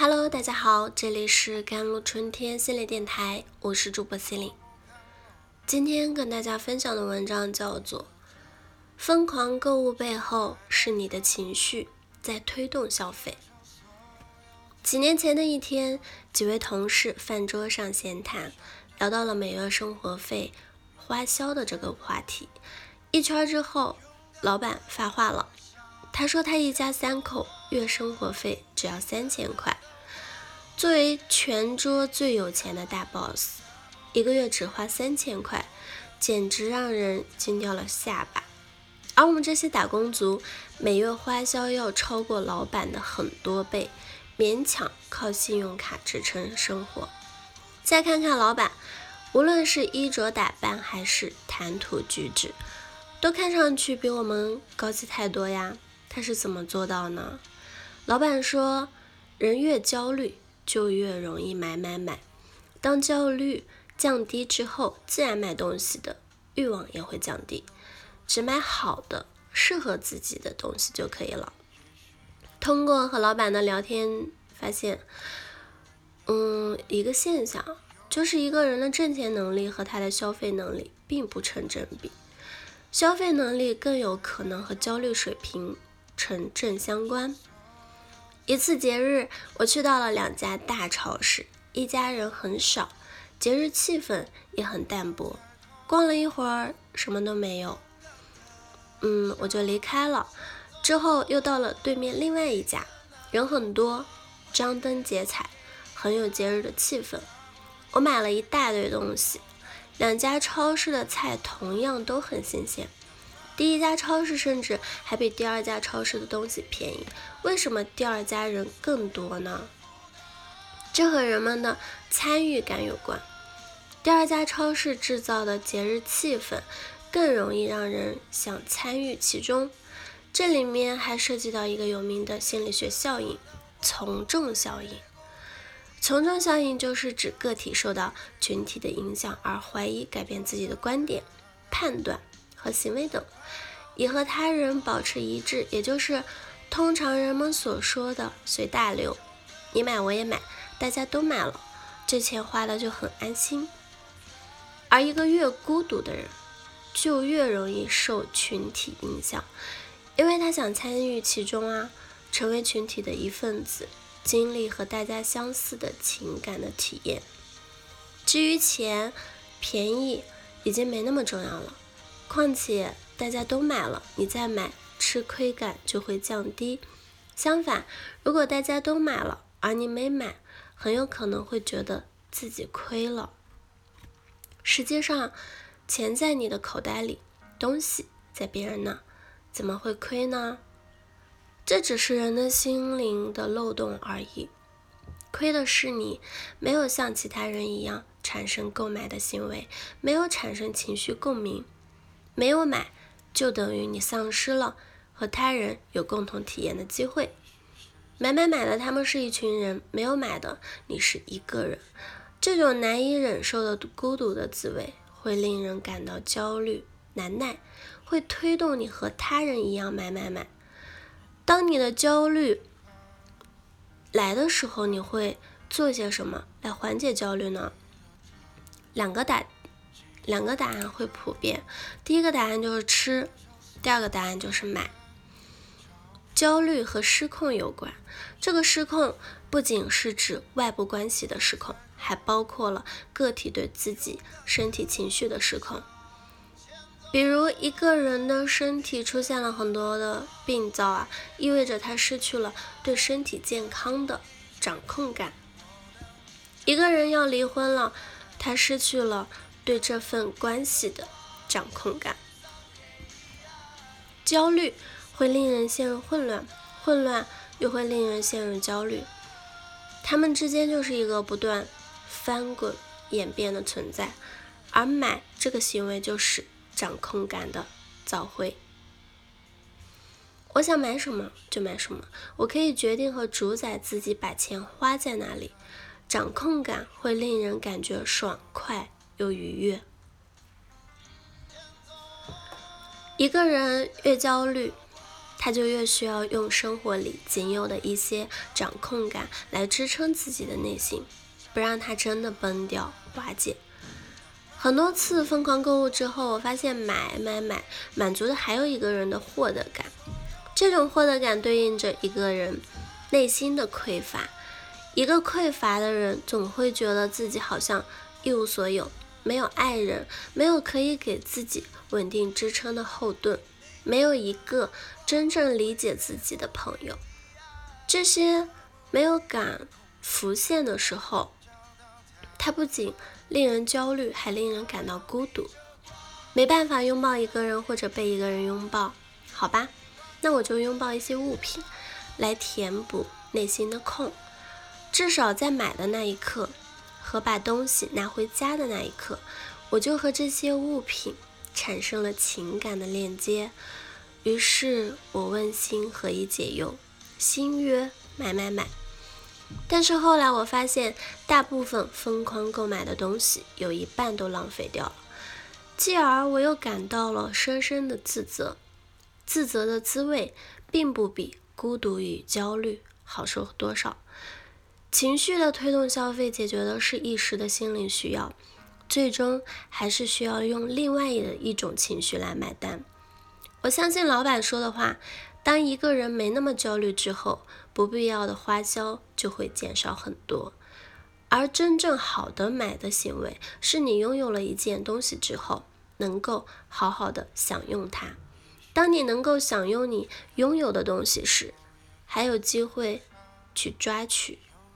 Hello，大家好，这里是甘露春天系列电台，我是主播心灵。今天跟大家分享的文章叫做《疯狂购物背后是你的情绪在推动消费》。几年前的一天，几位同事饭桌上闲谈，聊到了每月生活费花销的这个话题。一圈之后，老板发话了。他说他一家三口月生活费只要三千块，作为全桌最有钱的大 boss，一个月只花三千块，简直让人惊掉了下巴。而我们这些打工族，每月花销要超过老板的很多倍，勉强靠信用卡支撑生活。再看看老板，无论是衣着打扮还是谈吐举止，都看上去比我们高级太多呀。他是怎么做到呢？老板说，人越焦虑就越容易买买买。当焦虑降低之后，自然买东西的欲望也会降低，只买好的、适合自己的东西就可以了。通过和老板的聊天，发现，嗯，一个现象，就是一个人的挣钱能力和他的消费能力并不成正比，消费能力更有可能和焦虑水平。城镇相关。一次节日，我去到了两家大超市，一家人很少，节日气氛也很淡薄。逛了一会儿，什么都没有，嗯，我就离开了。之后又到了对面另外一家，人很多，张灯结彩，很有节日的气氛。我买了一大堆东西，两家超市的菜同样都很新鲜。第一家超市甚至还比第二家超市的东西便宜，为什么第二家人更多呢？这和人们的参与感有关。第二家超市制造的节日气氛更容易让人想参与其中。这里面还涉及到一个有名的心理学效应——从众效应。从众效应就是指个体受到群体的影响而怀疑、改变自己的观点、判断。和行为等，以和他人保持一致，也就是通常人们所说的随大流。你买我也买，大家都买了，这钱花的就很安心。而一个越孤独的人，就越容易受群体影响，因为他想参与其中啊，成为群体的一份子，经历和大家相似的情感的体验。至于钱便宜，已经没那么重要了。况且大家都买了，你再买，吃亏感就会降低。相反，如果大家都买了，而你没买，很有可能会觉得自己亏了。实际上，钱在你的口袋里，东西在别人那，怎么会亏呢？这只是人的心灵的漏洞而已。亏的是你没有像其他人一样产生购买的行为，没有产生情绪共鸣。没有买，就等于你丧失了和他人有共同体验的机会。买买买的他们是一群人，没有买的你是一个人。这种难以忍受的孤独的滋味，会令人感到焦虑难耐，会推动你和他人一样买买买。当你的焦虑来的时候，你会做些什么来缓解焦虑呢？两个答。两个答案会普遍，第一个答案就是吃，第二个答案就是买。焦虑和失控有关，这个失控不仅是指外部关系的失控，还包括了个体对自己身体情绪的失控。比如一个人的身体出现了很多的病灶啊，意味着他失去了对身体健康的掌控感。一个人要离婚了，他失去了。对这份关系的掌控感，焦虑会令人陷入混乱，混乱又会令人陷入焦虑，他们之间就是一个不断翻滚演变的存在。而买这个行为就是掌控感的早会。我想买什么就买什么，我可以决定和主宰自己把钱花在哪里。掌控感会令人感觉爽快。又愉悦。一个人越焦虑，他就越需要用生活里仅有的一些掌控感来支撑自己的内心，不让他真的崩掉瓦解。很多次疯狂购物之后，我发现买买买满足的还有一个人的获得感，这种获得感对应着一个人内心的匮乏。一个匮乏的人总会觉得自己好像一无所有。没有爱人，没有可以给自己稳定支撑的后盾，没有一个真正理解自己的朋友。这些没有感浮现的时候，它不仅令人焦虑，还令人感到孤独。没办法拥抱一个人或者被一个人拥抱，好吧，那我就拥抱一些物品来填补内心的空。至少在买的那一刻。和把东西拿回家的那一刻，我就和这些物品产生了情感的链接。于是我问心何以解忧，心曰买买买。但是后来我发现，大部分疯狂购买的东西有一半都浪费掉了，继而我又感到了深深的自责。自责的滋味并不比孤独与焦虑好受多少。情绪的推动消费，解决的是一时的心灵需要，最终还是需要用另外的一种情绪来买单。我相信老板说的话：当一个人没那么焦虑之后，不必要的花销就会减少很多。而真正好的买的行为，是你拥有了一件东西之后，能够好好的享用它。当你能够享用你拥有的东西时，还有机会去抓取。